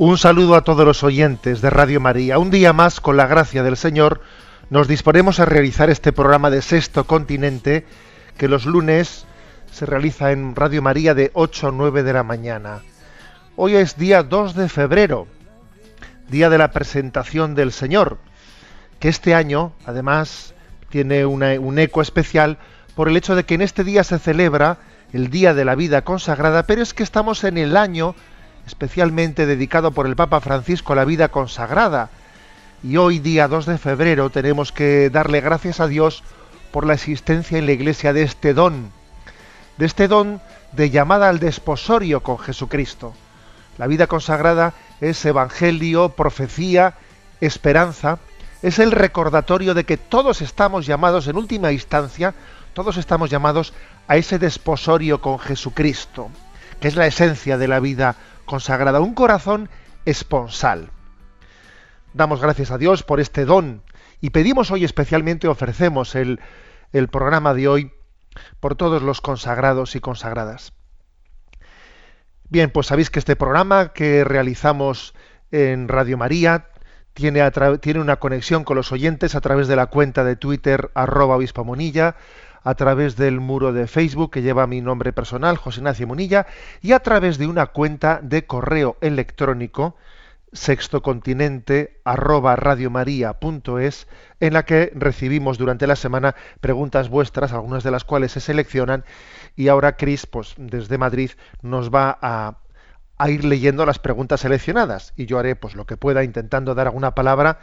Un saludo a todos los oyentes de Radio María. Un día más, con la gracia del Señor, nos disponemos a realizar este programa de Sexto Continente que los lunes se realiza en Radio María de 8 a 9 de la mañana. Hoy es día 2 de febrero, día de la presentación del Señor, que este año, además, tiene una- un eco especial por el hecho de que en este día se celebra el Día de la Vida Consagrada, pero es que estamos en el año especialmente dedicado por el Papa Francisco a la vida consagrada. Y hoy, día 2 de febrero, tenemos que darle gracias a Dios por la existencia en la Iglesia de este don, de este don de llamada al desposorio con Jesucristo. La vida consagrada es evangelio, profecía, esperanza, es el recordatorio de que todos estamos llamados en última instancia, todos estamos llamados a ese desposorio con Jesucristo, que es la esencia de la vida consagrada, un corazón esponsal. Damos gracias a Dios por este don y pedimos hoy especialmente, ofrecemos el, el programa de hoy por todos los consagrados y consagradas. Bien, pues sabéis que este programa que realizamos en Radio María tiene, tiene una conexión con los oyentes a través de la cuenta de Twitter arroba a través del muro de Facebook que lleva mi nombre personal, José Ignacio Monilla, y a través de una cuenta de correo electrónico sextocontinente arroba radiomaria.es en la que recibimos durante la semana preguntas vuestras, algunas de las cuales se seleccionan y ahora Cris, pues desde Madrid, nos va a, a ir leyendo las preguntas seleccionadas y yo haré pues lo que pueda intentando dar alguna palabra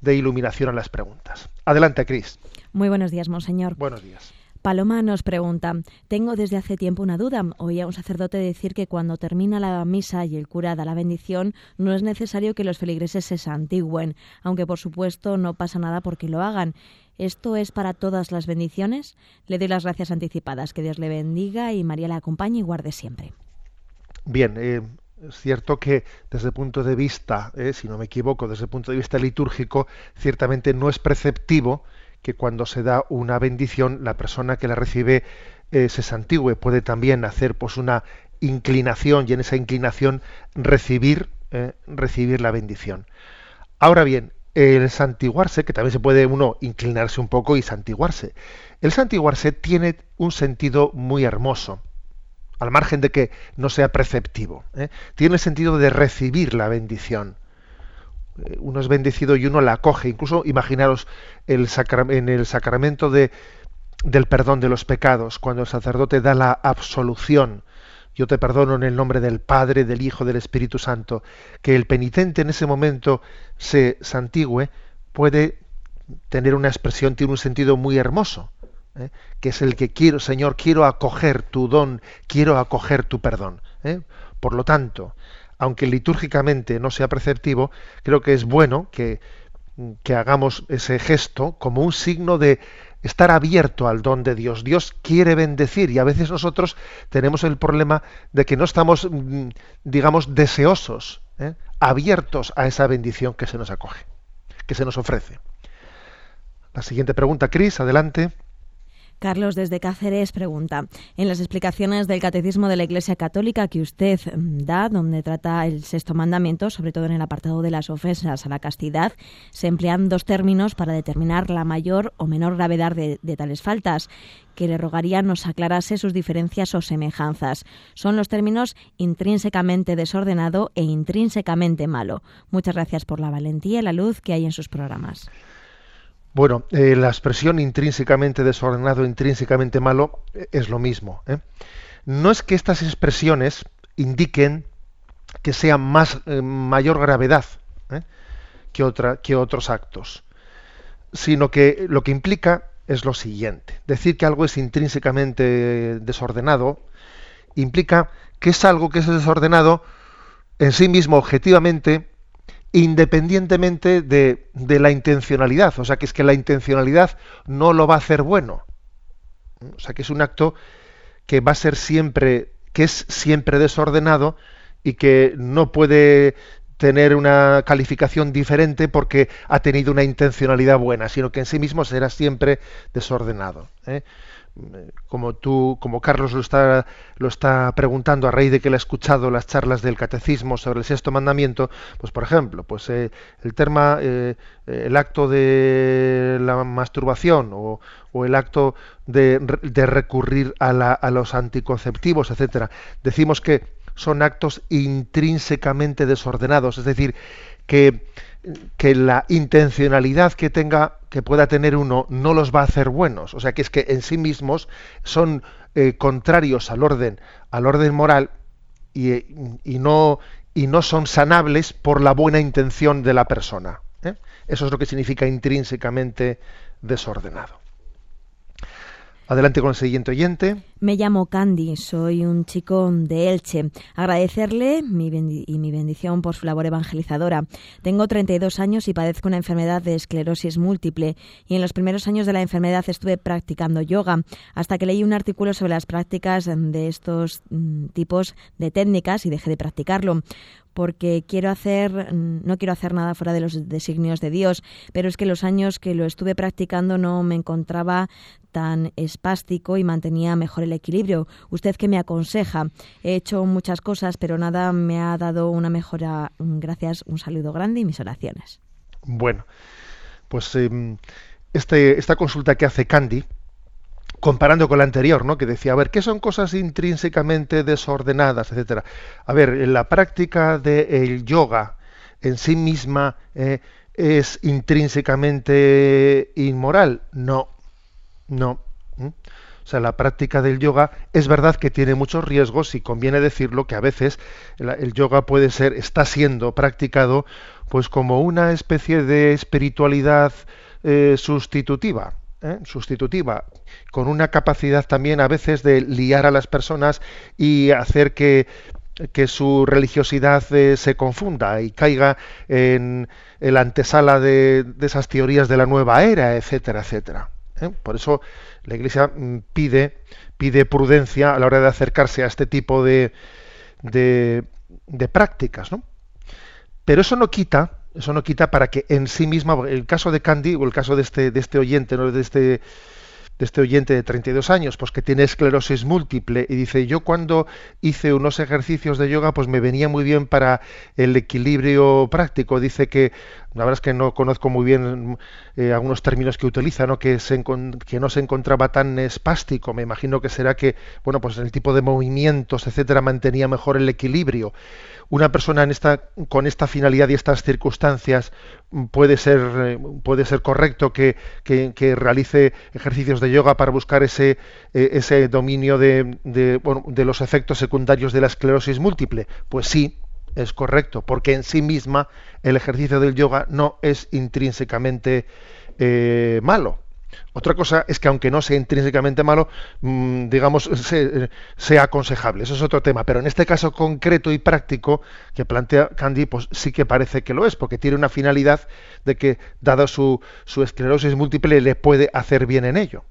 de iluminación a las preguntas. Adelante, Cris. Muy buenos días, Monseñor. Buenos días. Paloma nos pregunta, tengo desde hace tiempo una duda. Oí a un sacerdote decir que cuando termina la misa y el cura da la bendición, no es necesario que los feligreses se santigüen, aunque por supuesto no pasa nada porque lo hagan. ¿Esto es para todas las bendiciones? Le doy las gracias anticipadas. Que Dios le bendiga y María la acompañe y guarde siempre. Bien, eh, es cierto que desde el punto de vista, eh, si no me equivoco, desde el punto de vista litúrgico, ciertamente no es preceptivo que cuando se da una bendición la persona que la recibe eh, se santigüe. Puede también hacer pues una inclinación y en esa inclinación recibir, eh, recibir la bendición. Ahora bien, el santiguarse, que también se puede uno inclinarse un poco y santiguarse, el santiguarse tiene un sentido muy hermoso al margen de que no sea preceptivo. ¿eh? Tiene el sentido de recibir la bendición. Eh, Uno es bendecido y uno la acoge. Incluso imaginaros el en el sacramento de, del perdón de los pecados, cuando el sacerdote da la absolución. Yo te perdono en el nombre del Padre, del Hijo, del Espíritu Santo. Que el penitente en ese momento se santigüe puede tener una expresión, tiene un sentido muy hermoso. ¿eh? que es el que quiero, Señor, quiero acoger tu don, quiero acoger tu perdón. ¿eh? Por lo tanto, aunque litúrgicamente no sea preceptivo, creo que es bueno que, que hagamos ese gesto como un signo de estar abierto al don de Dios. Dios quiere bendecir y a veces nosotros tenemos el problema de que no estamos, mm, digamos, deseosos, ¿eh? abiertos a esa bendición que se nos acoge, que se nos ofrece. La siguiente pregunta, Cris, adelante. Carlos desde Cáceres pregunta, en las explicaciones del Catecismo de la Iglesia Católica que usted mm, da, donde trata el sexto mandamiento, sobre todo en el apartado de las ofensas a la castidad, se emplean dos términos para determinar la mayor o menor gravedad de, de tales faltas, que le rogaría nos aclarase sus diferencias o semejanzas. Son los términos intrínsecamente desordenado e intrínsecamente malo. Muchas gracias por la valentía y la luz que hay en sus programas. Bueno, eh, la expresión intrínsecamente desordenado, intrínsecamente malo, eh, es lo mismo. ¿eh? No es que estas expresiones indiquen que sean más mayor gravedad que otros actos, sino que lo que implica es lo siguiente. Decir que algo es intrínsecamente desordenado implica que es algo que es desordenado en sí mismo objetivamente independientemente de, la intencionalidad. O sea, que es que la intencionalidad no lo va a hacer bueno. O sea, que es un acto que va a ser siempre, que es siempre desordenado y que no puede tener una calificación diferente porque ha tenido una intencionalidad buena, sino que en sí mismo será siempre desordenado. ¿eh? Como tú, como Carlos lo está, lo está preguntando a raíz de que él ha escuchado las charlas del catecismo sobre el sexto mandamiento, pues por ejemplo, pues eh, el tema, eh, el acto de la masturbación o, el acto de, recurrir a, a los anticonceptivos, etcétera, decimos que son actos intrínsecamente desordenados, es decir, que que la intencionalidad que tenga que pueda tener uno no los va a hacer buenos o sea que es que en sí mismos son eh, contrarios al orden al orden moral y, no y no son sanables por la buena intención de la persona ¿eh? eso es lo que significa intrínsecamente desordenado Adelante con el siguiente oyente. Me llamo Candy, soy un chico de Elche. Agradecerle mi y mi bendición por su labor evangelizadora. Tengo 32 años y padezco una enfermedad de esclerosis múltiple y en los primeros años de la enfermedad estuve practicando yoga hasta que leí un artículo sobre las prácticas de estos mm, tipos de técnicas y dejé de practicarlo porque quiero hacer, no quiero hacer nada fuera de los designios de Dios, pero es que los años que lo estuve practicando no me encontraba tan espástico y mantenía mejor el equilibrio. ¿Usted qué me aconseja? He hecho muchas cosas, pero nada me ha dado una mejora. Gracias, un saludo grande y mis oraciones. Bueno, pues em, este, esta consulta que hace Candy, comparando con la anterior, ¿no? que decía, a ver, ¿qué son cosas intrínsecamente desordenadas, etcétera? A ver, en la práctica del yoga en sí misma eh, es intrínsecamente inmoral. No, no. O sea, la práctica del yoga es verdad que tiene muchos riesgos y conviene decirlo que a veces el, yoga puede ser, está siendo practicado pues como una especie de espiritualidad eh, sustitutiva. ¿eh? sustitutiva, con una capacidad también a veces de liar a las personas y hacer que, su religiosidad eh, se confunda y caiga en, la antesala de, esas teorías de la nueva era, etcétera, etcétera. ¿Eh? Por eso la Iglesia mm, pide, pide prudencia a la hora de acercarse a este tipo de, de, de prácticas, ¿no? Pero eso no quita eso no quita para que en sí misma, el caso de Candy o el caso de este, de este oyente, ¿no? de este de este oyente de 32 años, pues que tiene esclerosis múltiple y dice, yo cuando hice unos ejercicios de yoga, pues me venía muy bien para el equilibrio práctico. Dice que, la verdad es que no conozco muy bien eh, algunos términos que utiliza, ¿no? Que, se, que no se encontraba tan espástico. Me imagino que será que, bueno, pues el tipo de movimientos, etcétera, mantenía mejor el equilibrio una persona en esta, con esta finalidad y estas circunstancias puede ser, eh, puede ser correcto que, realice ejercicios de yoga para buscar ese, eh, ese dominio de, de, bueno, de los efectos secundarios de la esclerosis múltiple? Pues sí, es correcto, porque en sí misma el ejercicio del yoga no es intrínsecamente eh, malo. Otra cosa es que aunque no sea intrínsecamente malo, mm, digamos, sea aconsejable. Eso es otro tema. Pero en este caso concreto y práctico que plantea Candy, pues sí que parece que lo es, porque tiene una finalidad de que, dado su, esclerosis múltiple, le puede hacer bien en ello.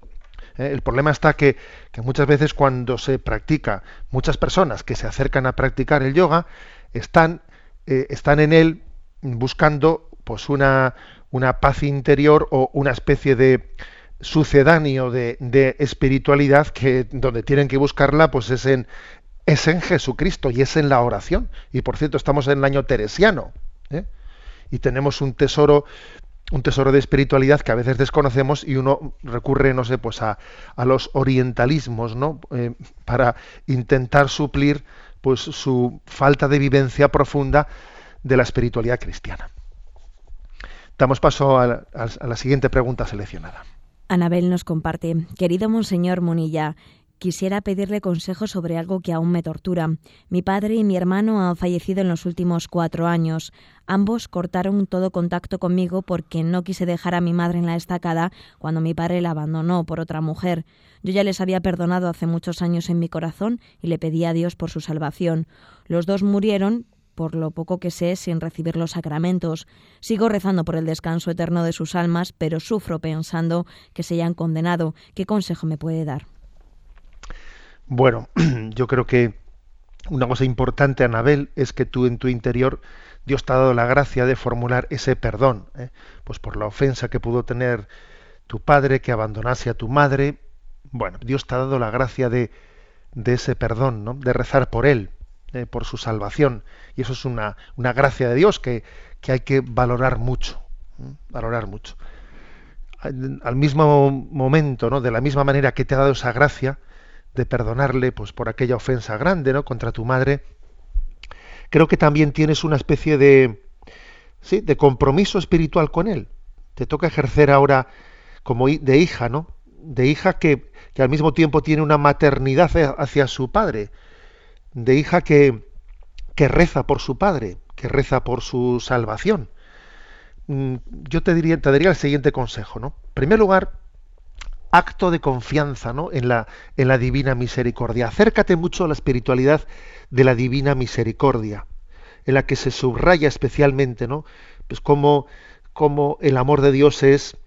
¿Eh? El problema está que, muchas veces cuando se practica, muchas personas que se acercan a practicar el yoga están, eh, están en él buscando pues una, una paz interior o una especie de sucedáneo de, de, espiritualidad que donde tienen que buscarla pues es en es en Jesucristo y es en la oración y por cierto estamos en el año teresiano ¿eh? y tenemos un tesoro un tesoro de espiritualidad que a veces desconocemos y uno recurre no sé pues a, a los orientalismos no eh, para intentar suplir pues su falta de vivencia profunda de la espiritualidad cristiana Damos paso a la, a la siguiente pregunta seleccionada. Anabel nos comparte, querido Monseñor Munilla, Quisiera pedirle consejo sobre algo que aún me tortura. Mi padre y mi hermano han fallecido en los últimos cuatro años. Ambos cortaron todo contacto conmigo porque no quise dejar a mi madre en la estacada cuando mi padre la abandonó por otra mujer. Yo ya les había perdonado hace muchos años en mi corazón y le pedí a Dios por su salvación. Los dos murieron, por lo poco que sé, sin recibir los sacramentos. Sigo rezando por el descanso eterno de sus almas, pero sufro pensando que se hayan condenado. ¿Qué consejo me puede dar? Bueno, yo creo que una cosa importante, Anabel, es que tú en tu interior Dios te ha dado la gracia de formular ese perdón, ¿eh? pues por la ofensa que pudo tener tu padre, que abandonase a tu madre. Bueno, Dios te ha dado la gracia de, de ese perdón, ¿no? de rezar por él, ¿eh? por su salvación. Y eso es una, una gracia de Dios que, que, hay que valorar mucho, ¿eh? valorar mucho. Al mismo momento, ¿no? de la misma manera que te ha dado esa gracia, de perdonarle pues por aquella ofensa grande no contra tu madre creo que también tienes una especie de sí de compromiso espiritual con él. Te toca ejercer ahora como de hija no de hija que, que al mismo tiempo tiene una maternidad hacia su padre de hija que que reza por su padre que reza por su salvación. Mm, yo te diría te daría el siguiente consejo no en primer lugar acto de confianza ¿no? en, la, en la divina misericordia. Acércate mucho a la espiritualidad de la divina misericordia, en la que se subraya especialmente ¿no? pues cómo, cómo el amor de Dios es,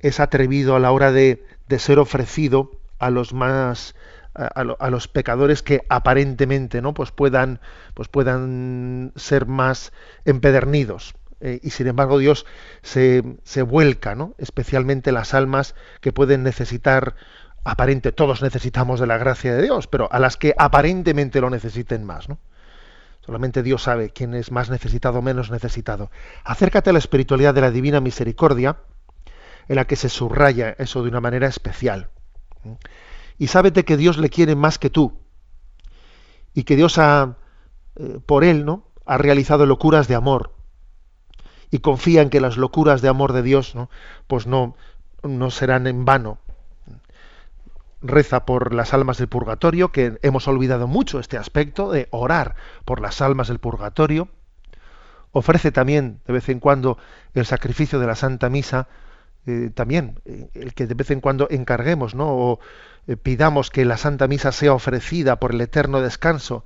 es atrevido a la hora de, de ser ofrecido a los más a, los pecadores que aparentemente no pues puedan pues puedan ser más empedernidos eh, y sin embargo Dios se, se vuelca, ¿no? especialmente las almas que pueden necesitar, aparente, todos necesitamos de la gracia de Dios, pero a las que aparentemente lo necesiten más. ¿no? Solamente Dios sabe quién es más necesitado o menos necesitado. Acércate a la espiritualidad de la divina misericordia, en la que se subraya eso de una manera especial. Y sábete que Dios le quiere más que tú. Y que Dios ha, eh, por él, ¿no? ha realizado locuras de amor y confía en que las locuras de amor de Dios ¿no? pues no, no serán en vano. Reza por las almas del purgatorio, que hemos olvidado mucho este aspecto de orar por las almas del purgatorio. Ofrece también de vez en cuando el sacrificio de la Santa Misa, eh, también eh, el que de vez en cuando encarguemos, ¿no? O eh, pidamos que la Santa Misa sea ofrecida por el eterno descanso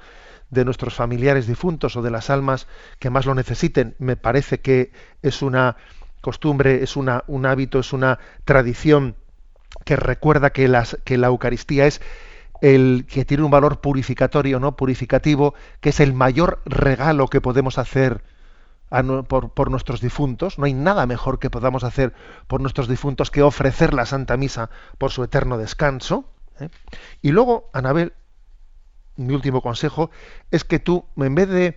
de nuestros familiares difuntos o de las almas que más lo necesiten. Me parece que es una costumbre, es una, un hábito, es una tradición que recuerda que, las, que la Eucaristía es el que tiene un valor purificatorio, no purificativo, que es el mayor regalo que podemos hacer por, por, nuestros difuntos. No hay nada mejor que podamos hacer por nuestros difuntos que ofrecer la Santa Misa por su eterno descanso. ¿eh? Y luego, Anabel, mi último consejo es que tú, en vez de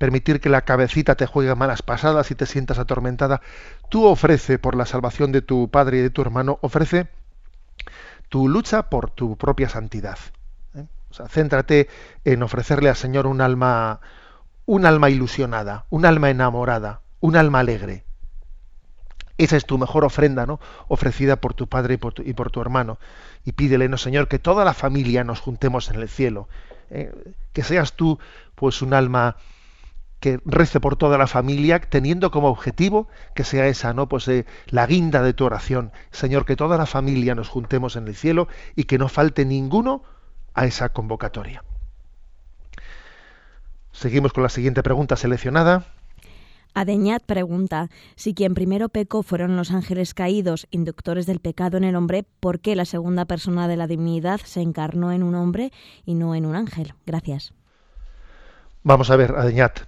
permitir que la cabecita te juegue malas pasadas y te sientas atormentada, tú ofrece por la salvación de tu padre y de tu hermano, ofrece tu lucha por tu propia santidad. ¿eh? O sea, céntrate en ofrecerle al Señor un alma, un alma ilusionada, un alma enamorada, un alma alegre. Esa es tu mejor ofrenda, ¿no? Ofrecida por tu padre y por tu, y por tu hermano. Y pídele, no Señor, que toda la familia nos juntemos en el cielo eh, que seas tú pues un alma que rece por toda la familia, teniendo como objetivo que sea esa, ¿no? Pues eh, la guinda de tu oración. Señor, que toda la familia nos juntemos en el cielo y que no falte ninguno a esa convocatoria. Seguimos con la siguiente pregunta seleccionada. Adeñat pregunta si quien primero pecó fueron los ángeles caídos, inductores del pecado en el hombre, ¿por qué la segunda persona de la divinidad se encarnó en un hombre y no en un ángel? Gracias. Vamos a ver, Adeñat.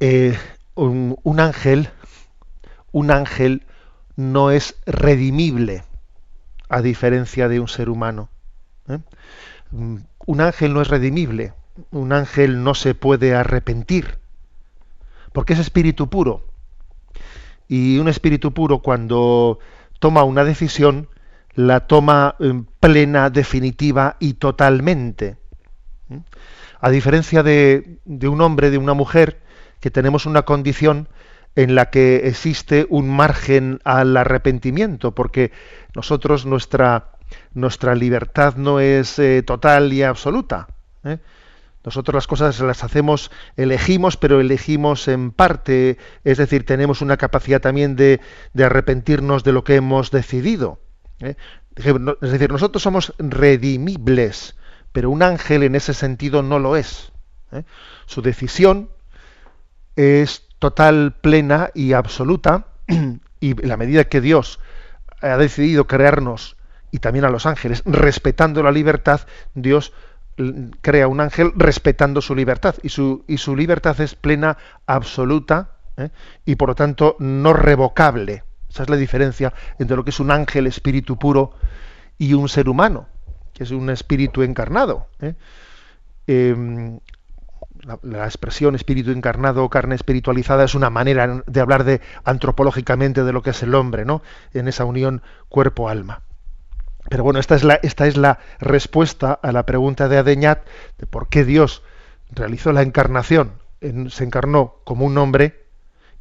Eh, un, un, ángel, un ángel no es redimible, a diferencia de un ser humano. ¿eh? Un ángel no es redimible. Un ángel no se puede arrepentir porque es espíritu puro. Y un espíritu puro cuando toma una decisión, la toma plena, definitiva y totalmente. A diferencia de, de un hombre, de una mujer, que tenemos una condición en la que existe un margen al arrepentimiento, porque nosotros nuestra, nuestra libertad no es eh, total y absoluta. ¿eh? Nosotros las cosas las hacemos, elegimos, pero elegimos en parte, es decir, tenemos una capacidad también de, de arrepentirnos de lo que hemos decidido. ¿eh? Es decir, nosotros somos redimibles, pero un ángel en ese sentido no lo es. Su decisión es total, plena y absoluta, y la medida que Dios ha decidido crearnos y también a los ángeles, respetando la libertad, Dios crea un ángel respetando su libertad y su, y su libertad es plena, absoluta ¿eh? y por lo tanto no revocable. Esa es la diferencia entre lo que es un ángel, espíritu puro, y un ser humano, que es un espíritu encarnado. ¿eh? Em, la, expresión espíritu encarnado o carne espiritualizada es una manera de hablar de antropológicamente de lo que es el hombre, ¿no? En esa unión cuerpo-alma. Pero bueno, esta es la, esta es la respuesta a la pregunta de Adeñat de por qué Dios realizó la encarnación, se encarnó como un hombre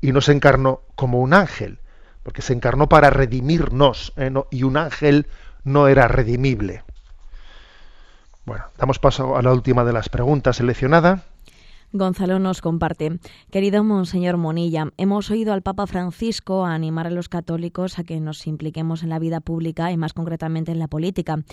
y no se encarnó como un ángel, porque se encarnó para redimirnos, ¿eh? y un ángel no era redimible. Bueno, damos paso a la última de las preguntas seleccionada. Gonzalo nos comparte. Querido Monseñor Monilla, hemos oído al Papa Francisco animar a los católicos a que nos impliquemos en la vida pública y más concretamente en la política.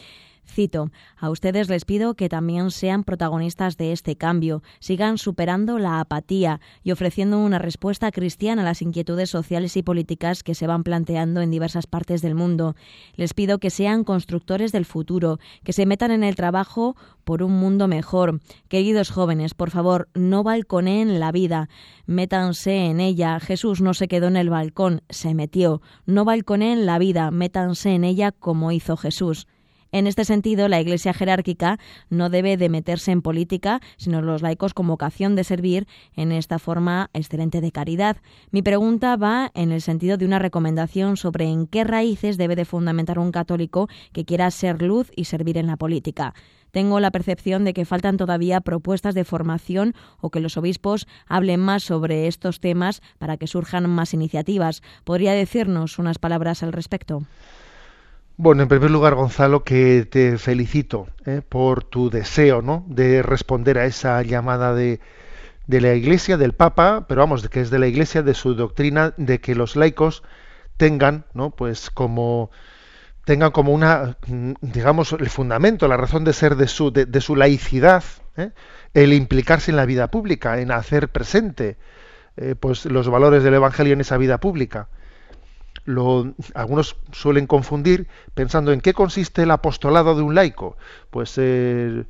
Cito, a ustedes les pido que también sean protagonistas de este cambio, sigan superando la apatía y ofreciendo una respuesta cristiana a las inquietudes sociales y políticas que se van planteando en diversas partes del mundo. Les pido que sean constructores del futuro, que se metan en el trabajo por un mundo mejor. Queridos jóvenes, por favor, no balconeen la vida, métanse en ella. Jesús no se quedó en el balcón, se metió. No balconeen la vida, métanse en ella como hizo Jesús. En este sentido, la Iglesia jerárquica no debe de meterse en política, sino los laicos con vocación de servir en esta forma excelente de caridad. Mi pregunta va en el sentido de una recomendación sobre en qué raíces debe de fundamentar un católico que quiera ser luz y servir en la política. Tengo la percepción de que faltan todavía propuestas de formación o que los obispos hablen más sobre estos temas para que surjan más iniciativas. ¿Podría decirnos unas palabras al respecto? Bueno, en primer lugar, Gonzalo, que te felicito ¿eh? por tu deseo ¿no? de responder a esa llamada de, de, la Iglesia, del Papa, pero vamos, que es de la Iglesia, de su doctrina, de que los laicos tengan, ¿no? pues como tengan como una, digamos, el fundamento, la razón de ser de su, de, su laicidad, ¿eh? el implicarse en la vida pública, en hacer presente eh, pues los valores del Evangelio en esa vida pública algunos suelen confundir pensando en qué consiste el apostolado de un laico. Pues, eh,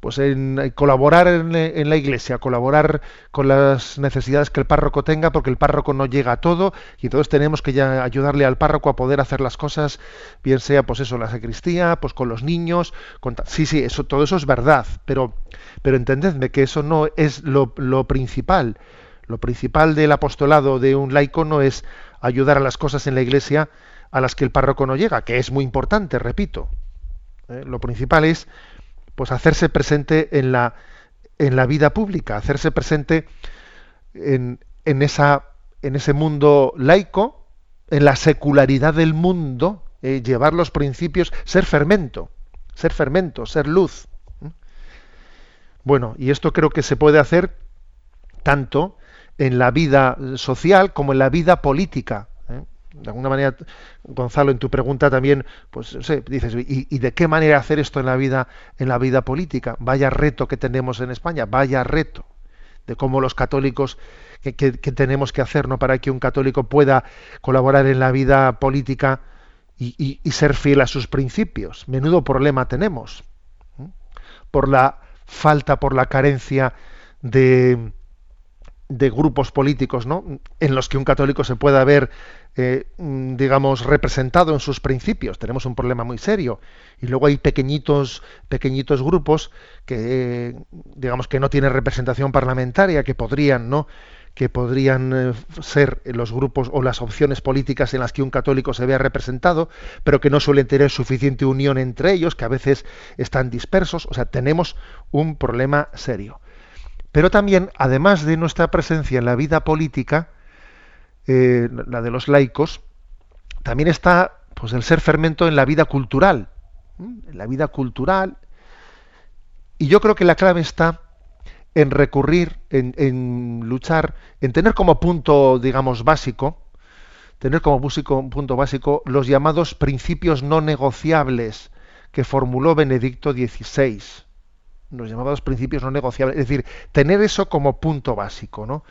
pues en colaborar en, la iglesia, colaborar con las necesidades que el párroco tenga, porque el párroco no llega a todo, y entonces tenemos que ya ayudarle al párroco a poder hacer las cosas, bien sea pues eso, la sacristía, pues con los niños, sí, sí, eso, todo eso es verdad, pero, pero entendedme que eso no es lo, lo principal. Lo principal del apostolado de un laico no es ayudar a las cosas en la iglesia a las que el párroco no llega, que es muy importante, repito. ¿eh? Lo principal es pues hacerse presente en la, en la vida pública, hacerse presente en, en, esa, en ese mundo laico, en la secularidad del mundo, eh, llevar los principios, ser fermento, ser fermento, ser luz. Bueno, y esto creo que se puede hacer tanto en la vida social como en la vida política. ¿eh? De alguna manera, Gonzalo, en tu pregunta también, pues dices, ¿y, de qué manera hacer esto en la vida, en la vida política? Vaya reto que tenemos en España, vaya reto de cómo los católicos que, tenemos que hacer ¿no? para que un católico pueda colaborar en la vida política y, ser fiel a sus principios. Menudo problema tenemos ¿eh? por la falta, por la carencia de, de grupos políticos ¿no? en los que un católico se pueda ver eh, mm, digamos representado en sus principios tenemos un problema muy serio y luego hay pequeñitos pequeñitos grupos que digamos que no tienen representación parlamentaria que podrían no que podrían eh, ser los grupos o las opciones políticas en las que un católico se vea representado, pero que no suelen tener suficiente unión entre ellos, que a veces están dispersos. O sea, tenemos un problema serio. Pero también, además de nuestra presencia en la vida política, eh, la de los laicos, también está pues el ser fermento en la vida cultural, en la vida cultural. Y yo creo que la clave está en recurrir, en, en luchar, en tener como punto, digamos, básico, tener como punto básico los llamados principios no negociables que formuló Benedicto XVI. Los llamados principios no negociables. Es decir, tener eso como punto básico, ¿no?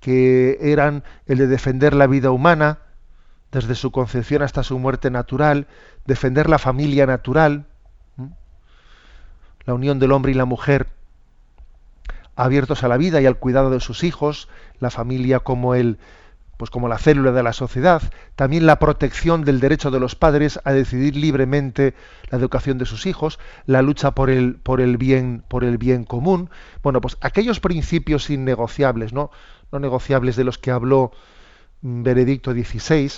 Que eran el de defender la vida humana, desde su concepción hasta su muerte natural, defender la familia natural, la unión del hombre y la mujer abiertos a la vida y al cuidado de sus hijos, la familia como el pues como la célula de la sociedad, también la protección del derecho de los padres a decidir libremente la educación de sus hijos, la lucha por el, por el bien, por el bien común. Bueno, pues aquellos principios innegociables, ¿no? no negociables de los que habló Benedicto XVI,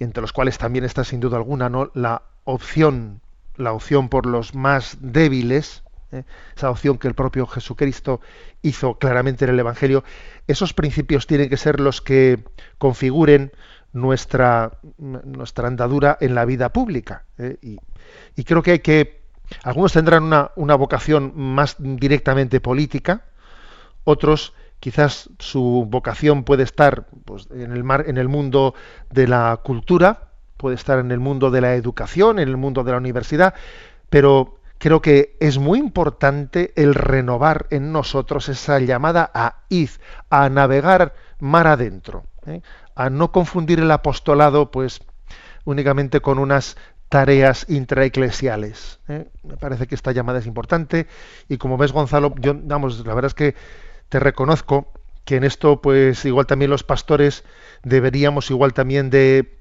y entre los cuales también está sin duda alguna ¿no? la opción, la opción por los más débiles, esa opción que el propio Jesucristo hizo claramente en el Evangelio, esos principios tienen que ser los que configuren nuestra, nuestra andadura en la vida pública. ¿eh? Y, creo que hay que, algunos tendrán una, una vocación más directamente política, otros quizás su vocación puede estar pues, en, el mar, en el mundo de la cultura, puede estar en el mundo de la educación, en el mundo de la universidad, pero creo que es muy importante el renovar en nosotros esa llamada a id, a navegar mar adentro, ¿eh? a no confundir el apostolado pues únicamente con unas tareas intraeclesiales. ¿eh? Me parece que esta llamada es importante y como ves Gonzalo, yo vamos, la verdad es que te reconozco que en esto pues igual también los pastores deberíamos igual también de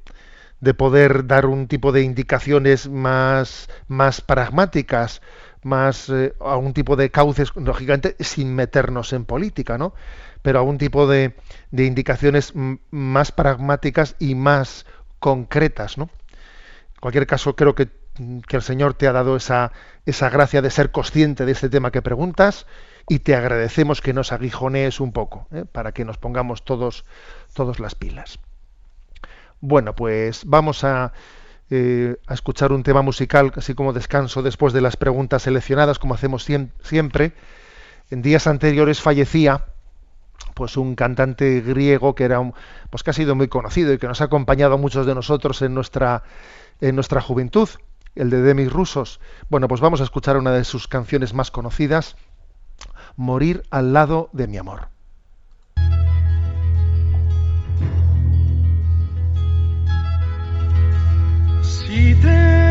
de poder dar un tipo de indicaciones más, más pragmáticas, más eh, a un tipo de cauces, lógicamente sin meternos en política, ¿no? Pero a un tipo de, de indicaciones más pragmáticas y más concretas, ¿no? En cualquier caso, creo que, que, el Señor te ha dado esa, esa gracia de ser consciente de este tema que preguntas y te agradecemos que nos aguijonees un poco, ¿eh? para que nos pongamos todos, todos las pilas. Bueno, pues vamos a, eh, a, escuchar un tema musical, así como descanso después de las preguntas seleccionadas, como hacemos siempre. En días anteriores fallecía pues un cantante griego que era un, pues que ha sido muy conocido y que nos ha acompañado a muchos de nosotros en nuestra en nuestra juventud, el de Demis Rusos. Bueno, pues vamos a escuchar una de sus canciones más conocidas, Morir al lado de mi amor. Si tengo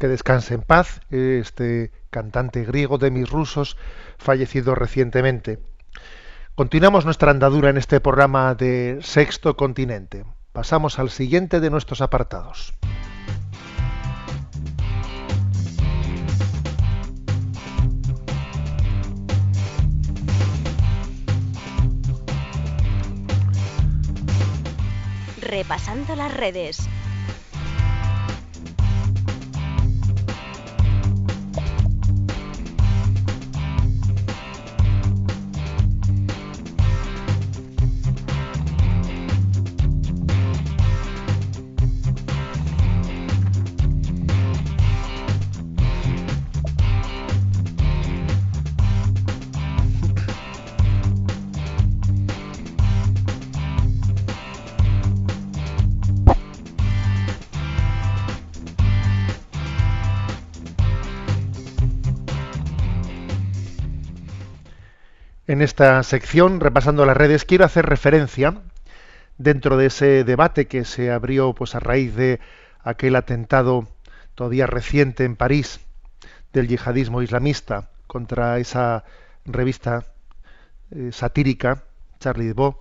que descanse en paz, este cantante griego de mis rusos, fallecido recientemente. Continuamos nuestra andadura en este programa de Sexto Continente. Pasamos al siguiente de nuestros apartados. Repasando las redes. En esta sección, repasando las redes, quiero hacer referencia dentro de ese debate que se abrió pues a raíz de aquel atentado todavía reciente en París del yihadismo islamista contra esa revista eh, satírica Charlie Hebdo,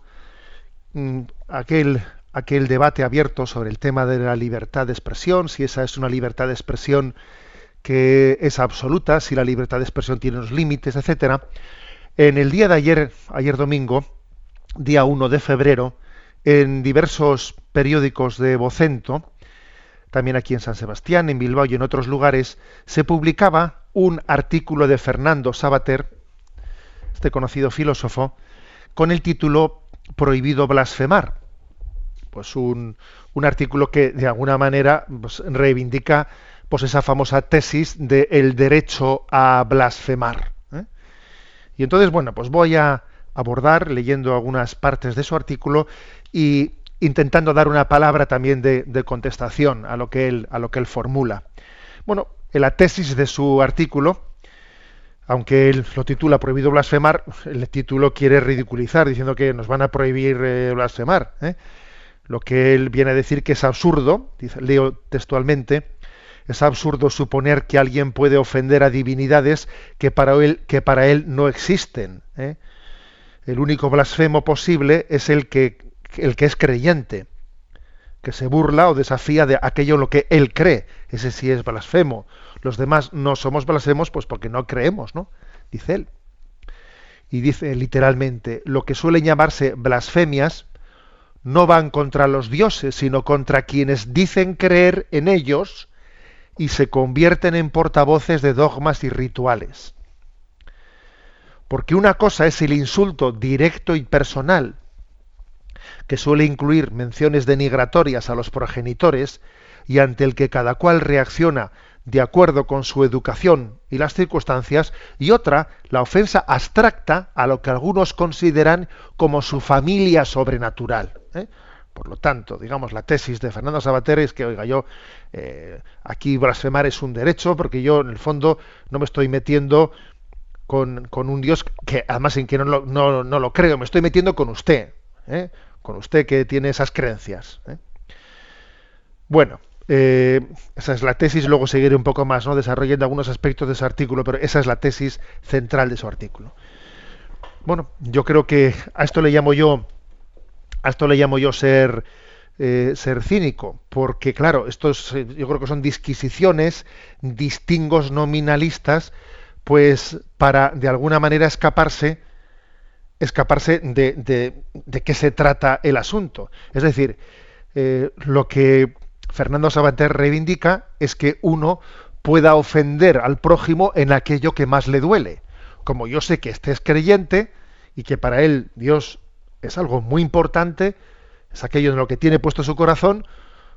mm, aquel aquel debate abierto sobre el tema de la libertad de expresión, si esa es una libertad de expresión que es absoluta, si la libertad de expresión tiene unos límites, etcétera. En el día de ayer, ayer domingo, día 1 de febrero, en diversos periódicos de Vocento, también aquí en San Sebastián, en Bilbao y en otros lugares, se publicaba un artículo de Fernando Sabater, este conocido filósofo, con el título Prohibido blasfemar. Pues un, artículo que de alguna manera pues, reivindica pues esa famosa tesis de el derecho a blasfemar. Y entonces, bueno, pues voy a abordar leyendo algunas partes de su artículo y intentando dar una palabra también de, contestación a lo que él a lo que él formula. Bueno, en la tesis de su artículo, aunque él lo titula Prohibido blasfemar, el título quiere ridiculizar, diciendo que nos van a prohibir eh, blasfemar. ¿eh? Lo que él viene a decir que es absurdo, leo textualmente, es absurdo suponer que alguien puede ofender a divinidades que para él, que para él no existen. ¿eh? El único blasfemo posible es el que, el que es creyente, que se burla o desafía de aquello en lo que él cree. Ese sí es blasfemo. Los demás no somos blasfemos pues porque no creemos, ¿no? Dice él. Y dice literalmente, lo que suelen llamarse blasfemias no van contra los dioses, sino contra quienes dicen creer en ellos y se convierten en portavoces de dogmas y rituales. Porque una cosa es el insulto directo y personal, que suele incluir menciones denigratorias a los progenitores y ante el que cada cual reacciona de acuerdo con su educación y las circunstancias, y otra, la ofensa abstracta a lo que algunos consideran como su familia sobrenatural. ¿eh? Por lo tanto, digamos, la tesis de Fernando Sabater es que, oiga, yo eh, aquí blasfemar es un derecho porque yo, en el fondo, no me estoy metiendo con, un Dios que, además, en quien no lo, no, lo creo, me estoy metiendo con usted, ¿eh? con usted que tiene esas creencias. ¿eh? Bueno, esa es la tesis, luego seguiré un poco más, ¿no? desarrollando algunos aspectos de ese artículo, pero esa es la tesis central de su artículo. Bueno, yo creo que a esto le llamo yo a esto le llamo yo ser, eh, ser cínico, porque claro, estos eh, yo creo que son disquisiciones, distingos nominalistas, pues para de alguna manera escaparse, escaparse de, de, qué se trata el asunto. Es decir, eh, lo que Fernando Sabater reivindica es que uno pueda ofender al prójimo en aquello que más le duele. Como yo sé que este es creyente y que para él Dios es algo muy importante, es aquello en lo que tiene puesto su corazón,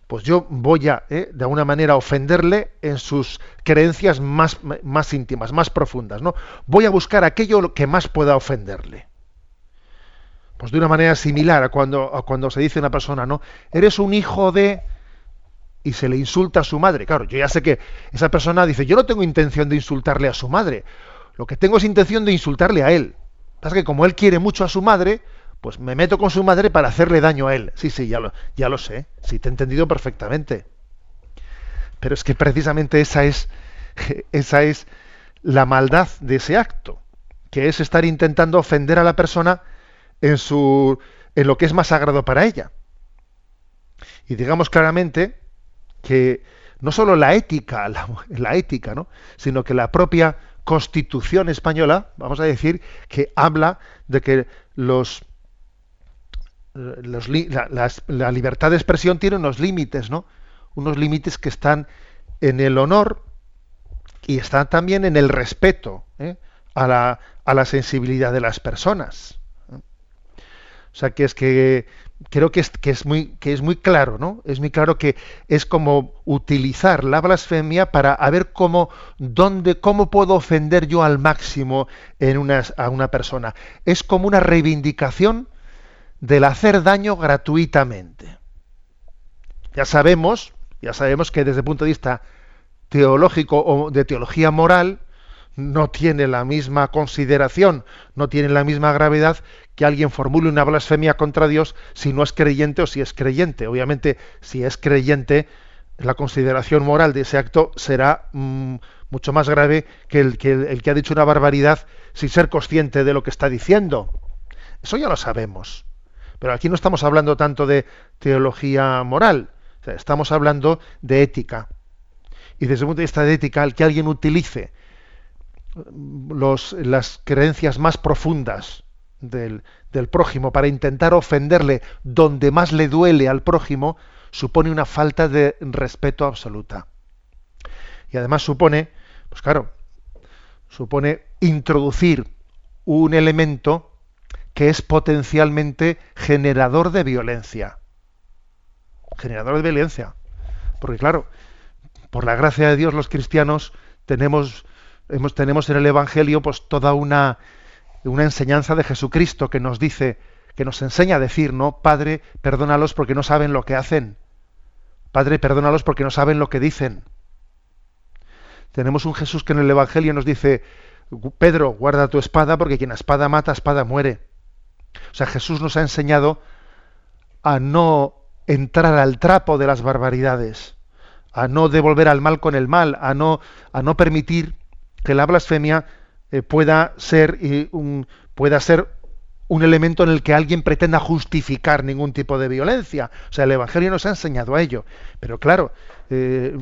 pues yo voy a, eh, de alguna manera, ofenderle en sus creencias más, más íntimas, más profundas, ¿no? Voy a buscar aquello que más pueda ofenderle. Pues de una manera similar a cuando, cuando se dice a una persona, ¿no? Eres un hijo de... y se le insulta a su madre. Claro, yo ya sé que esa persona dice, yo no tengo intención de insultarle a su madre. Lo que tengo es intención de insultarle a él. Pasa que como él quiere mucho a su madre, pues me meto con su madre para hacerle daño a él. Sí, sí, ya lo, ya lo sé. Sí, te he entendido perfectamente. Pero es que precisamente esa es, esa es la maldad de ese acto, que es estar intentando ofender a la persona en, su, en lo que es más sagrado para ella. Y digamos claramente que no solo la ética, la, la ética, ¿no? sino que la propia Constitución española, vamos a decir, que habla de que los, la, libertad de expresión tiene unos límites, ¿no? Unos límites que están en el honor y están también en el respeto ¿eh? a, la, a, la, sensibilidad de las personas. O sea que es que creo que es, que es, muy, que es muy claro, ¿no? Es muy claro que es como utilizar la blasfemia para ver cómo, dónde, cómo puedo ofender yo al máximo en una, a una persona. Es como una reivindicación del hacer daño gratuitamente. Ya sabemos, ya sabemos que desde el punto de vista teológico o de teología moral, no tiene la misma consideración, no tiene la misma gravedad que alguien formule una blasfemia contra Dios si no es creyente o si es creyente. Obviamente, si es creyente, la consideración moral de ese acto será mm, mucho más grave que el, que el, que ha dicho una barbaridad sin ser consciente de lo que está diciendo. Eso ya lo sabemos. Pero aquí no estamos hablando tanto de teología moral, estamos hablando de ética. Y desde el punto de vista de ética, el que alguien utilice los, las creencias más profundas del, del prójimo para intentar ofenderle donde más le duele al prójimo, supone una falta de respeto absoluta. Y además supone, pues claro, supone introducir un elemento que es potencialmente generador de violencia. Generador de violencia. Porque claro, por la gracia de Dios los cristianos tenemos tenemos en el Evangelio pues toda una, una enseñanza de Jesucristo que nos dice, que nos enseña a decir, ¿no? Padre, perdónalos porque no saben lo que hacen. Padre, perdónalos porque no saben lo que dicen. Tenemos un Jesús que en el Evangelio nos dice, Pedro, guarda tu espada porque quien a espada mata, espada muere. O sea, Jesús nos ha enseñado a no entrar al trapo de las barbaridades, a no devolver al mal con el mal, a no, a no permitir que la blasfemia eh, pueda ser un pueda ser un elemento en el que alguien pretenda justificar ningún tipo de violencia. O sea, el Evangelio nos ha enseñado a ello. Pero claro, eh,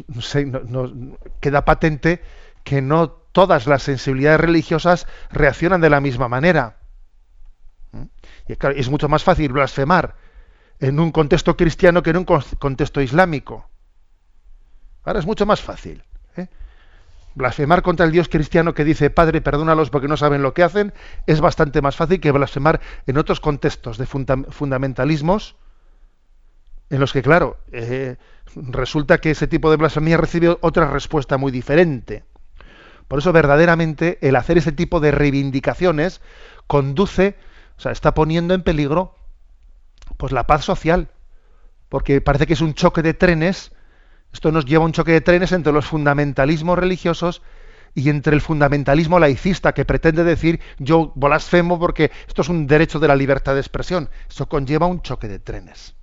queda patente que no todas las sensibilidades religiosas reaccionan de la misma manera. Y es mucho más fácil blasfemar en un contexto cristiano que en un contexto islámico. Ahora es mucho más fácil. ¿eh? blasfemar contra el Dios cristiano que dice, Padre, perdónalos porque no saben lo que hacen, es bastante más fácil que blasfemar en otros contextos de fundamentalismos en los que, claro, eh, resulta que ese tipo de blasfemia recibe otra respuesta muy diferente. Por eso, verdaderamente, el hacer ese tipo de reivindicaciones conduce, o sea, está poniendo en peligro pues la paz social, porque parece que es un choque de trenes esto nos lleva a un choque de trenes entre los fundamentalismos religiosos y entre el fundamentalismo laicista que pretende decir yo blasfemo porque esto es un derecho de la libertad de expresión. Eso conlleva un choque de trenes.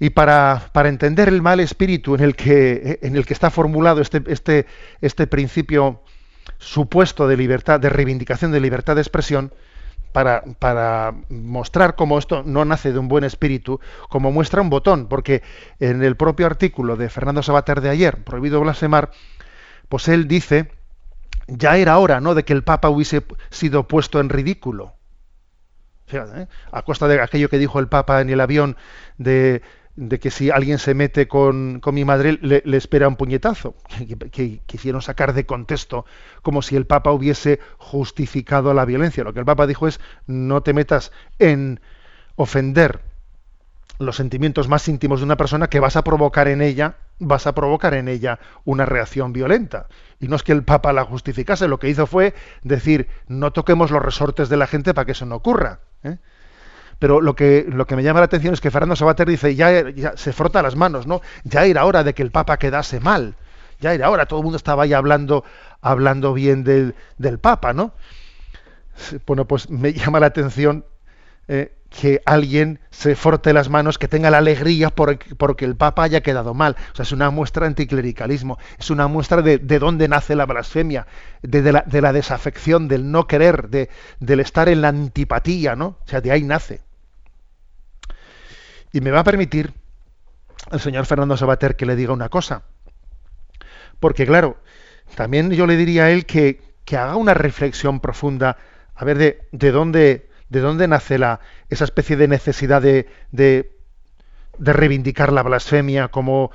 Y para, para entender el mal espíritu en el que, en el que está formulado este, este, este principio supuesto de libertad, de reivindicación de libertad de expresión, para, mostrar cómo esto no nace de un buen espíritu, como muestra un botón, porque en el propio artículo de Fernando Sabater de ayer, Prohibido blasfemar, pues él dice, ya era hora, ¿no?, de que el Papa hubiese sido puesto en ridículo. ¿eh? a costa de aquello que dijo el Papa en el avión de de que si alguien se mete con, con mi madre le, espera un puñetazo, que, que, quisieron sacar de contexto, como si el Papa hubiese justificado la violencia. Lo que el Papa dijo es, no te metas en ofender los sentimientos más íntimos de una persona que vas a provocar en ella, vas a provocar en ella una reacción violenta. Y no es que el Papa la justificase, lo que hizo fue decir, no toquemos los resortes de la gente para que eso no ocurra. ¿eh? Pero lo que, lo que me llama la atención es que Fernando Sabater dice, ya, se frota las manos, ¿no? Ya era hora de que el Papa quedase mal. Ya era hora, todo el mundo estaba ahí hablando, hablando bien del, del Papa, ¿no? Bueno, pues me llama la atención eh, que alguien se forte las manos, que tenga la alegría por, porque el Papa haya quedado mal. O sea, es una muestra de anticlericalismo, es una muestra de, de dónde nace la blasfemia, de, la, de, la, desafección, del no querer, de, del estar en la antipatía, ¿no? O sea, de ahí nace. Y me va a permitir el señor Fernando Sabater que le diga una cosa. Porque claro, también yo le diría a él que, que haga una reflexión profunda, a ver de, de dónde de dónde nace la, esa especie de necesidad de, de, reivindicar la blasfemia como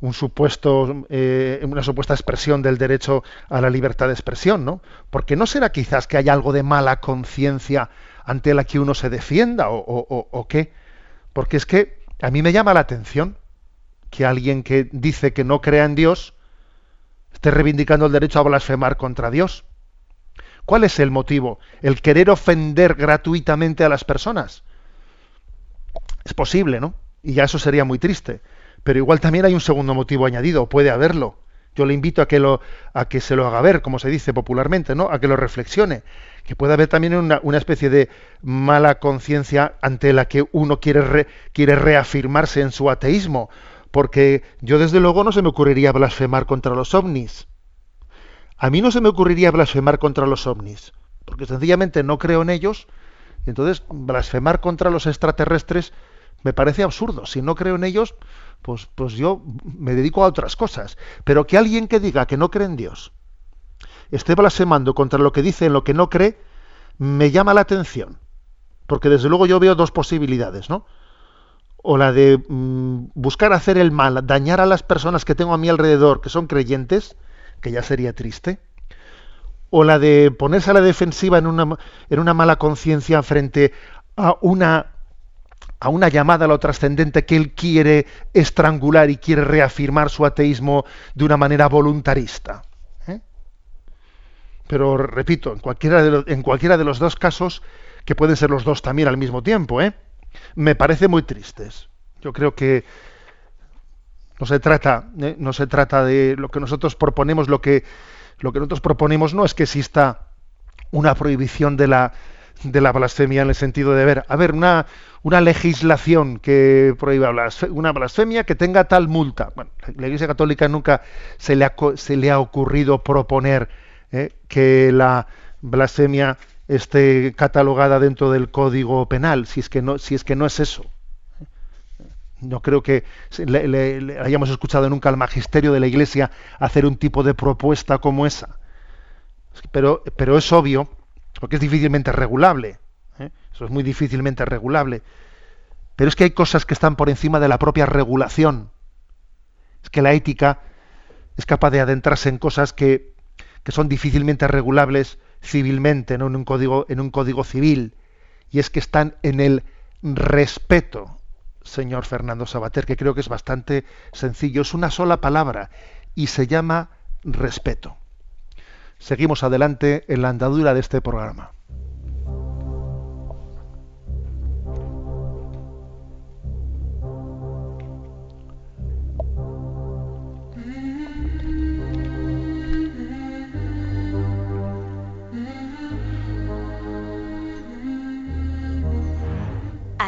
un supuesto, eh, una supuesta expresión del derecho a la libertad de expresión, ¿no? Porque no será quizás que haya algo de mala conciencia ante la que uno se defienda o, o, o, qué. Porque es que a mí me llama la atención que alguien que dice que no crea en Dios esté reivindicando el derecho a blasfemar contra Dios. ¿Cuál es el motivo? ¿El querer ofender gratuitamente a las personas? Es posible, ¿no? Y ya eso sería muy triste. Pero igual también hay un segundo motivo añadido, puede haberlo. Yo le invito a que, lo, a que se lo haga ver, como se dice popularmente, ¿no? A que lo reflexione. Que puede haber también una, una especie de mala conciencia ante la que uno quiere, re, quiere reafirmarse en su ateísmo. Porque yo desde luego no se me ocurriría blasfemar contra los ovnis. A mí no se me ocurriría blasfemar contra los ovnis, porque sencillamente no creo en ellos, y entonces blasfemar contra los extraterrestres me parece absurdo. Si no creo en ellos, pues, pues yo me dedico a otras cosas. Pero que alguien que diga que no cree en Dios esté blasfemando contra lo que dice en lo que no cree, me llama la atención. Porque desde luego yo veo dos posibilidades, ¿no? O la de mmm, buscar hacer el mal, dañar a las personas que tengo a mi alrededor que son creyentes, que ya sería triste, o la de ponerse a la defensiva en una, en una mala conciencia frente a una, a una llamada a lo trascendente que él quiere estrangular y quiere reafirmar su ateísmo de una manera voluntarista. Pero repito, en cualquiera, de los, dos casos, que pueden ser los dos también al mismo tiempo, ¿eh? me parece muy tristes. Yo creo que no se trata, ¿eh? no se trata de lo que nosotros proponemos, lo que, nosotros proponemos no es que exista una prohibición de la, blasfemia en el sentido de ver, a ver, una, legislación que prohíba una blasfemia que tenga tal multa. Bueno, la Iglesia Católica nunca se le ha ocurrido proponer ¿eh? que la blasfemia esté catalogada dentro del Código Penal, si es que no, es eso. No creo que le, hayamos escuchado nunca al magisterio de la Iglesia hacer un tipo de propuesta como esa. Pero, pero es obvio, porque es difícilmente regulable. ¿eh? Eso es muy difícilmente regulable. Pero es que hay cosas que están por encima de la propia regulación. Es que la ética es capaz de adentrarse en cosas que, que son difícilmente regulables civilmente, ¿no? en, un código, en un código civil. Y es que están en el respeto señor Fernando Sabater, que creo que es bastante sencillo. Es una sola palabra y se llama respeto. Seguimos adelante en la andadura de este programa.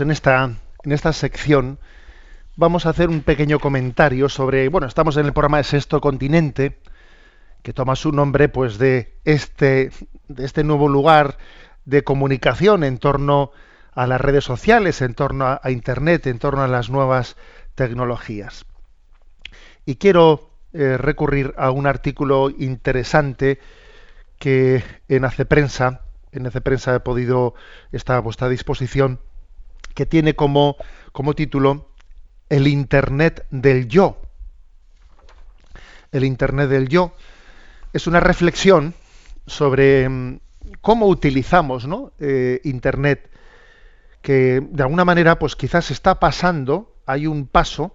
En esta, en esta sección vamos a hacer un pequeño comentario sobre, bueno, estamos en el programa de Sexto Continente, que toma su nombre pues de este, de este nuevo lugar de comunicación en torno a las redes sociales, en torno a, a Internet, en torno a las nuevas tecnologías. Y quiero eh, recurrir a un artículo interesante que en Hace Prensa, en Hace Prensa he podido, está a vuestra disposición, que tiene como, como título El Internet del Yo. El Internet del Yo es una reflexión sobre mm, cómo utilizamos ¿no? Eh, Internet, que de alguna manera, pues quizás está pasando, hay un paso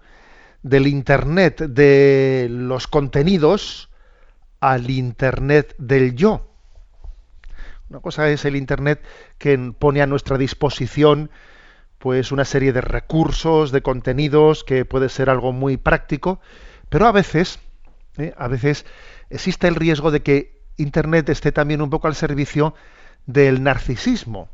del Internet de los contenidos al Internet del yo. Una cosa es el Internet que pone a nuestra disposición pues una serie de recursos, de contenidos, que puede ser algo muy práctico, pero a veces, ¿eh? a veces existe el riesgo de que Internet esté también un poco al servicio del narcisismo.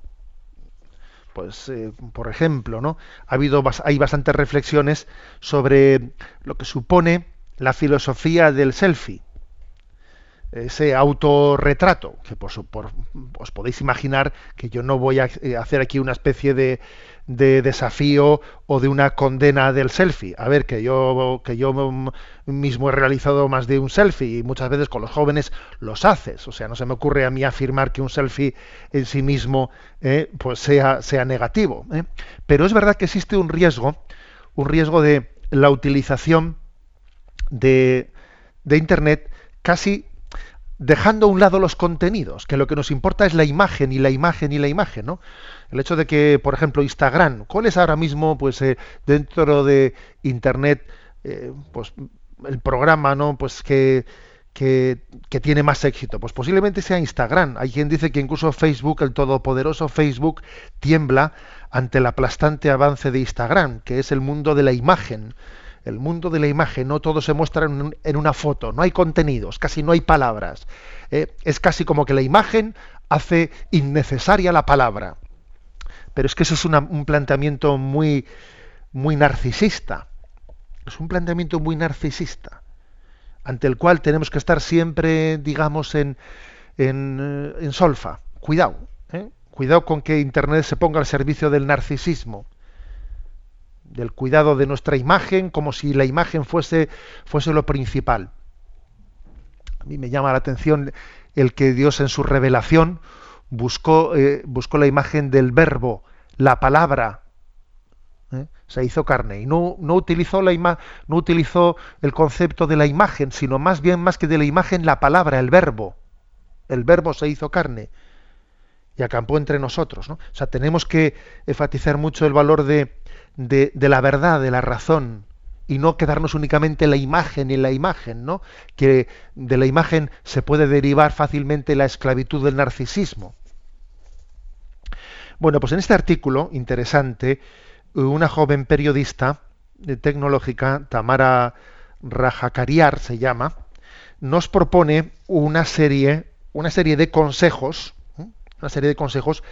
Pues, eh, por ejemplo, ¿no? Ha habido, hay bastantes reflexiones sobre lo que supone la filosofía del selfie ese autorretrato, que por, por, os podéis imaginar que yo no voy a eh, hacer aquí una especie de, de, desafío o de una condena del selfie. A ver, que yo, que yo mismo he realizado más de un selfie y muchas veces con los jóvenes los haces. O sea, no se me ocurre a mí afirmar que un selfie en sí mismo eh, pues sea, sea negativo. Eh. Pero es verdad que existe un riesgo, un riesgo de la utilización de, de Internet casi dejando a un lado los contenidos, que lo que nos importa es la imagen y la imagen y la imagen, ¿no? El hecho de que, por ejemplo, Instagram, ¿cuál es ahora mismo, pues, eh, dentro de Internet, eh, pues, el programa, ¿no? Pues que, que, que, tiene más éxito? Pues posiblemente sea Instagram. Hay quien dice que incluso Facebook, el todopoderoso Facebook, tiembla ante el aplastante avance de Instagram, que es el mundo de la imagen el mundo de la imagen, no todo se muestra en, una foto, no hay contenidos, casi no hay palabras. ¿eh? es casi como que la imagen hace innecesaria la palabra. Pero es que eso es un planteamiento muy, muy narcisista. Es un planteamiento muy narcisista, ante el cual tenemos que estar siempre, digamos, en, en, en solfa. Cuidado, ¿eh? cuidado con que Internet se ponga al servicio del narcisismo del cuidado de nuestra imagen, como si la imagen fuese, fuese lo principal. A mí me llama la atención el que Dios en su revelación buscó, eh, buscó la imagen del verbo, la palabra, ¿eh? se hizo carne y no, no utilizó la no utilizó el concepto de la imagen, sino más bien más que de la imagen la palabra, el verbo. El verbo se hizo carne y acampó entre nosotros. ¿no? O sea, tenemos que enfatizar mucho el valor de, de, la verdad, de la razón, y no quedarnos únicamente en la imagen y la imagen, ¿no? Que de la imagen se puede derivar fácilmente la esclavitud del narcisismo. Bueno, pues en este artículo interesante, una joven periodista tecnológica, Tamara Rajakariar se llama, nos propone una serie, una serie de consejos, una serie de consejos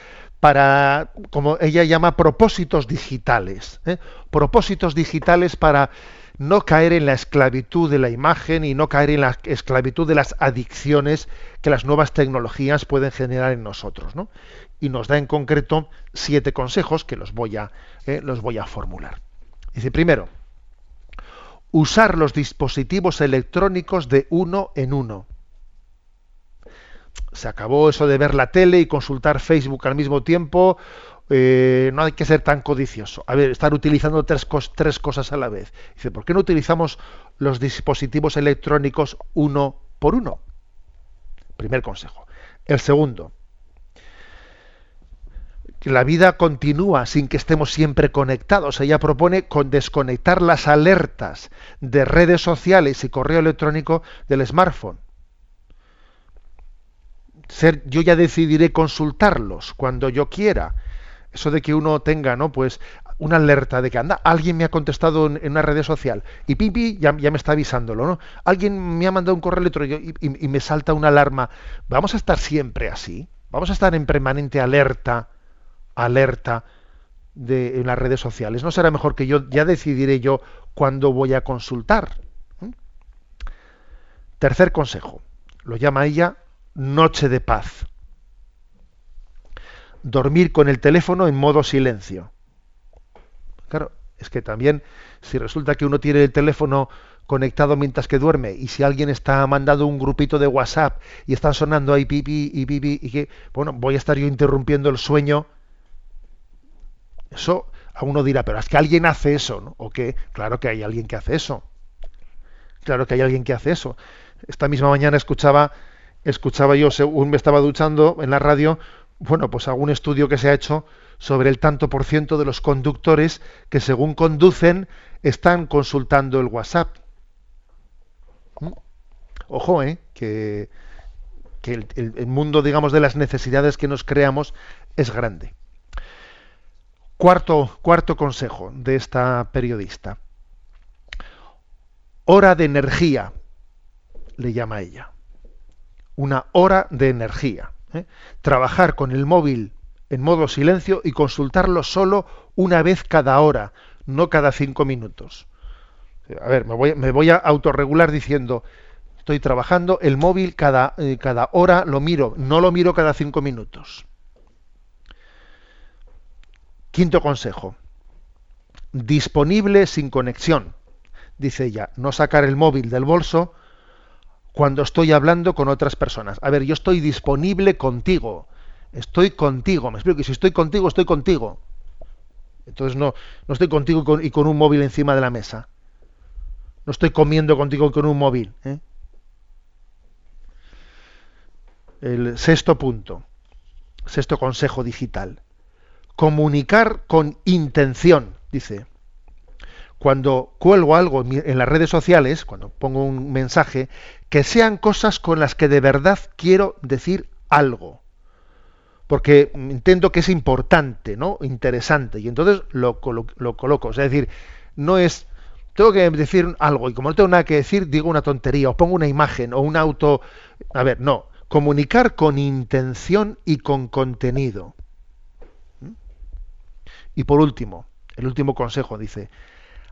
para, como ella llama, propósitos digitales. ¿eh? Propósitos digitales para no caer en la esclavitud de la imagen y no caer en la esclavitud de las adicciones que las nuevas tecnologías pueden generar en nosotros. ¿no? Y nos da en concreto siete consejos que los voy a, ¿eh? los voy a formular. Dice, primero, usar los dispositivos electrónicos de uno en uno se acabó eso de ver la tele y consultar Facebook al mismo tiempo. Eh, no hay que ser tan codicioso. A ver, estar utilizando tres, tres cosas a la vez. Dice, ¿por qué no utilizamos los dispositivos electrónicos uno por uno? Primer consejo. El segundo, que la vida continúa sin que estemos siempre conectados. Ella propone con desconectar las alertas de redes sociales y correo electrónico del smartphone ser, yo ya decidiré consultarlos cuando yo quiera. Eso de que uno tenga, ¿no? Pues una alerta de que anda, alguien me ha contestado en, una red social y pipi ya, ya, me está avisándolo, ¿no? Alguien me ha mandado un correo electrónico y, me salta una alarma. Vamos a estar siempre así. Vamos a estar en permanente alerta, alerta en las redes sociales. ¿No será mejor que yo ya decidiré yo cuándo voy a consultar? ¿Mm? Tercer consejo. Lo llama ella noche de paz. Dormir con el teléfono en modo silencio. Claro, es que también si resulta que uno tiene el teléfono conectado mientras que duerme y si alguien está mandando un grupito de WhatsApp y están sonando ahí pipi y pipi y que bueno voy a estar yo interrumpiendo el sueño eso a uno dirá pero es que alguien hace eso ¿no? o que claro que hay alguien que hace eso claro que hay alguien que hace eso esta misma mañana escuchaba escuchaba yo según me estaba duchando en la radio bueno pues algún estudio que se ha hecho sobre el tanto por ciento de los conductores que según conducen están consultando el WhatsApp Ojo, ¿eh? que, el, el, mundo, digamos, de las necesidades que nos creamos es grande. Cuarto, cuarto consejo de esta periodista. Hora de energía, le llama ella. Una hora de energía. ¿eh? Trabajar con el móvil en modo silencio y consultarlo solo una vez cada hora, no cada cinco minutos. A ver, me voy, me voy a autorregular diciendo, Estoy trabajando, el móvil cada, eh, cada hora lo miro, no lo miro cada cinco minutos. Quinto consejo. Disponible sin conexión. Dice ella, no sacar el móvil del bolso cuando estoy hablando con otras personas. A ver, yo estoy disponible contigo. Estoy contigo. Me explico que si estoy contigo, estoy contigo. Entonces no, no estoy contigo y con, un móvil encima de la mesa. No estoy comiendo contigo con un móvil. ¿eh? El sexto punto, sexto consejo digital. Comunicar con intención, dice. Cuando cuelgo algo en las redes sociales, cuando pongo un mensaje, que sean cosas con las que de verdad quiero decir algo. Porque entiendo que es importante, ¿no? Interesante. Y entonces lo, lo coloco. Es decir, no es tengo que decir algo y como no tengo nada que decir, digo una tontería o pongo una imagen o un auto. A ver, no comunicar con intención y con contenido. ¿Mm? Y por último, el último consejo dice,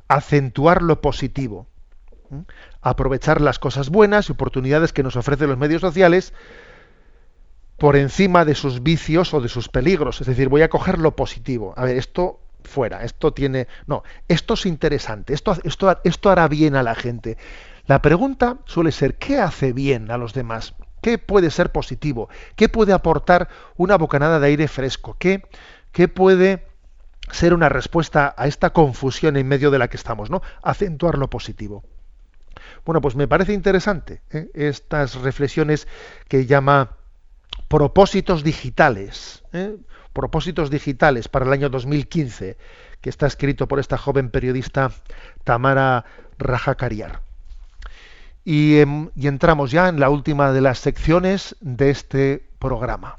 acentuar lo positivo. Aprovechar las cosas buenas y oportunidades que nos ofrecen los medios sociales por encima de sus vicios o de sus peligros. Es decir, voy a coger lo positivo. A ver, esto fuera, esto tiene... No, esto es interesante, esto, esto, esto hará bien a la gente. La pregunta suele ser, ¿qué hace bien a los demás? ¿Qué puede ser positivo? ¿Qué puede aportar una bocanada de aire fresco? ¿Qué, qué puede ser una respuesta a esta confusión en medio de la que estamos? ¿no? Acentuar lo positivo. Bueno, pues me parece interesante ¿eh? estas reflexiones que llama propósitos digitales. ¿eh? Propósitos digitales para el año 2015, que está escrito por esta joven periodista Tamara Rajakariar. Em, y, entramos ya en la última de las secciones de este programa.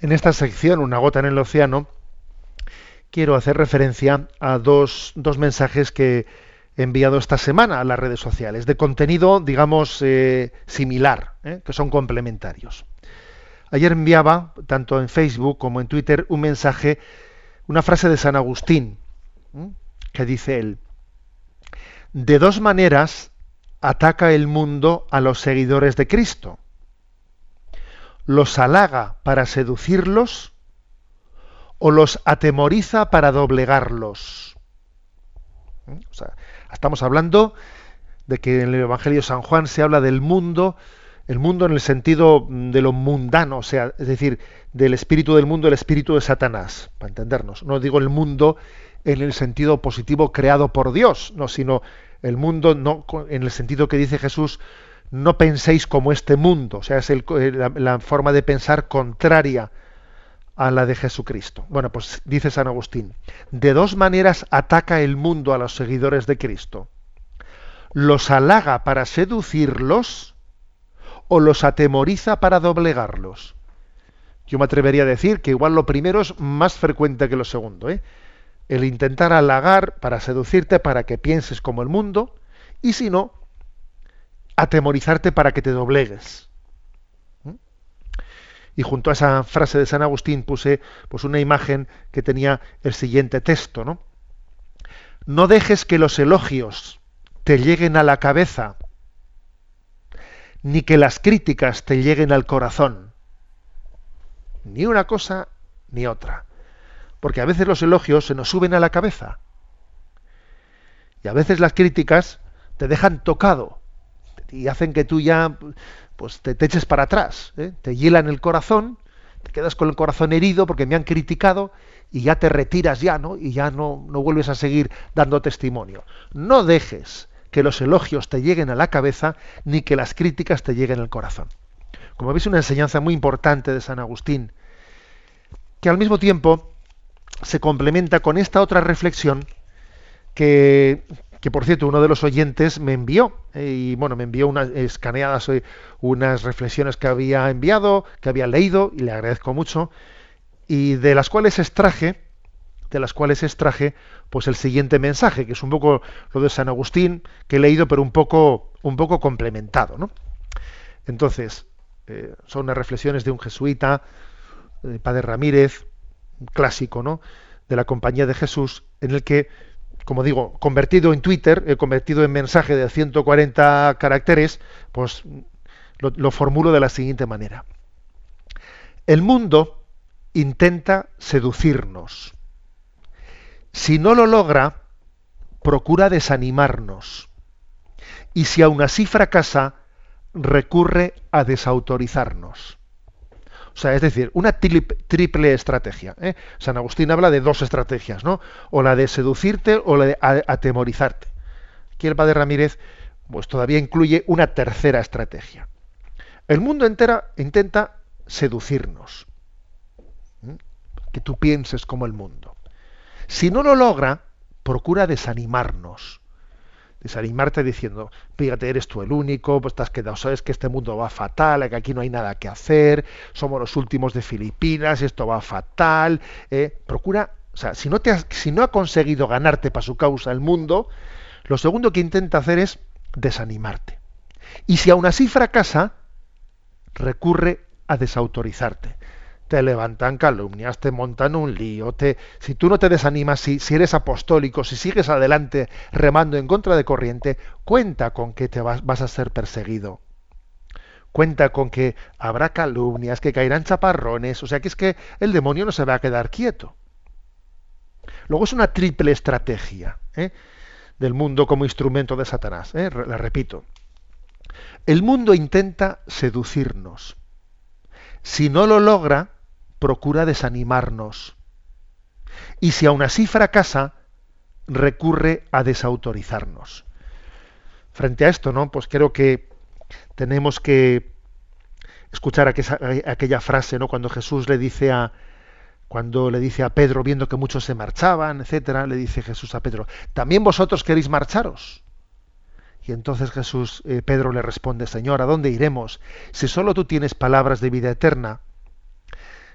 En esta sección, Una gota en el océano, quiero hacer referencia a dos, mensajes que he enviado esta semana a las redes sociales, de contenido, digamos, eh, similar, eh, que son complementarios. Ayer enviaba, tanto en Facebook como en Twitter, un mensaje, una frase de San Agustín, que dice él, de dos maneras ataca el mundo a los seguidores de Cristo los halaga para seducirlos o los atemoriza para doblegarlos. ¿Mm? estamos hablando de que en el Evangelio de San Juan se habla del mundo, el mundo en el sentido de lo mundano, o sea, es decir, del espíritu del mundo, el espíritu de Satanás, para entendernos. No digo el mundo en el sentido positivo creado por Dios, no, sino el mundo no en el sentido que dice Jesús, no penséis como este mundo, o sea, es la, forma de pensar contraria a la de Jesucristo. Bueno, pues dice San Agustín, de dos maneras ataca el mundo a los seguidores de Cristo. ¿Los halaga para seducirlos o los atemoriza para doblegarlos? Yo me atrevería a decir que igual lo primero es más frecuente que lo segundo. ¿eh? El intentar halagar para seducirte para que pienses como el mundo y si no, atemorizarte para que te doblegues. ¿Mm? Y junto a esa frase de San Agustín puse pues, una imagen que tenía el siguiente texto, ¿no? No dejes que los elogios te lleguen a la cabeza, ni que las críticas te lleguen al corazón. Ni una cosa ni otra. Porque a veces los elogios se nos suben a la cabeza. Y a veces las críticas te dejan tocado y hacen que tú ya pues te, eches para atrás, ¿eh? te hielan el corazón, te quedas con el corazón herido porque me han criticado y ya te retiras ya, ¿no? Y ya no, no vuelves a seguir dando testimonio. No dejes que los elogios te lleguen a la cabeza ni que las críticas te lleguen al corazón. Como veis, una enseñanza muy importante de San Agustín, que al mismo tiempo se complementa con esta otra reflexión que, que por cierto uno de los oyentes me envió eh, y bueno me envió unas escaneadas eh, unas reflexiones que había enviado que había leído y le agradezco mucho y de las cuales extraje, de las cuales extraje, pues el siguiente mensaje, que es un poco lo de San Agustín, que he leído, pero un poco, un poco complementado, ¿no? Entonces, eh, son unas reflexiones de un jesuita, de Padre Ramírez, clásico, ¿no? De la Compañía de Jesús, en el que, como digo, convertido en Twitter, he convertido en mensaje de 140 caracteres, pues lo formulo de la siguiente manera. El mundo intenta seducirnos. Si no lo logra, procura desanimarnos. Y si aún así fracasa, recurre a desautorizarnos. O sea, es decir, una triple estrategia. ¿eh? San Agustín habla de dos estrategias, ¿no? O la de seducirte o la de atemorizarte. Aquí el padre Ramírez, pues todavía incluye una tercera estrategia. El mundo entera intenta seducirnos que tú pienses como el mundo. Si no lo logra, procura desanimarnos. Desanimarte diciendo, fíjate, eres tú el único, pues estás quedado, sabes que este mundo va fatal, que aquí no hay nada que hacer, somos los últimos de Filipinas, esto va fatal. Eh". Procura, o sea, si no, te si no ha conseguido ganarte para su causa el mundo, lo segundo que intenta hacer es desanimarte. Y si aún así fracasa, recurre a desautorizarte te levantan calumnias, te montan un lío, te, si tú no te desanimas, si, si eres apostólico, si sigues adelante remando en contra de corriente, cuenta con que te vas, vas a ser perseguido. Cuenta con que habrá calumnias, que caerán chaparrones, o sea que es que el demonio no se va a quedar quieto. Luego es una triple estrategia ¿eh? del mundo como instrumento de Satanás. ¿eh? La repito. El mundo intenta seducirnos. Si no lo logra, procura desanimarnos. Y si aún así fracasa, recurre a desautorizarnos. Frente a esto, ¿no? Pues creo que tenemos que escuchar aquella frase, ¿no? Cuando Jesús le dice a cuando le dice a Pedro, viendo que muchos se marchaban, etcétera, le dice Jesús a Pedro, ¿también vosotros queréis marcharos? Y entonces Jesús, eh, Pedro le responde, Señor, ¿a dónde iremos? Si solo tú tienes palabras de vida eterna.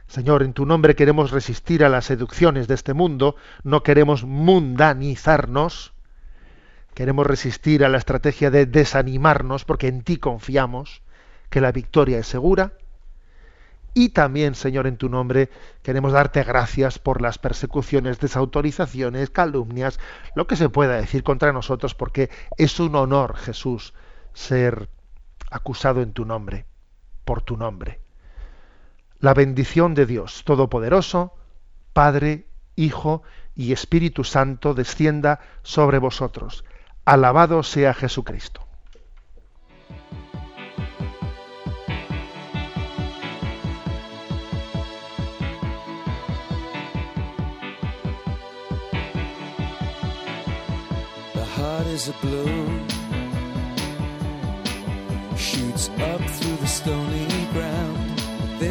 Señor, en tu nombre queremos resistir a las seducciones de este mundo, no queremos mundanizarnos, queremos resistir a la estrategia de desanimarnos, porque en ti confiamos que la victoria es segura. Y también, Señor, en tu nombre queremos darte gracias por las persecuciones, desautorizaciones, calumnias, lo que se pueda decir contra nosotros, porque es un honor, Jesús, ser acusado en tu nombre, por tu nombre la bendición de Dios Todopoderoso, Padre, Hijo y Espíritu Santo descienda sobre vosotros. Alabado sea Jesucristo. Is a balloon, shoots up through the stony ground.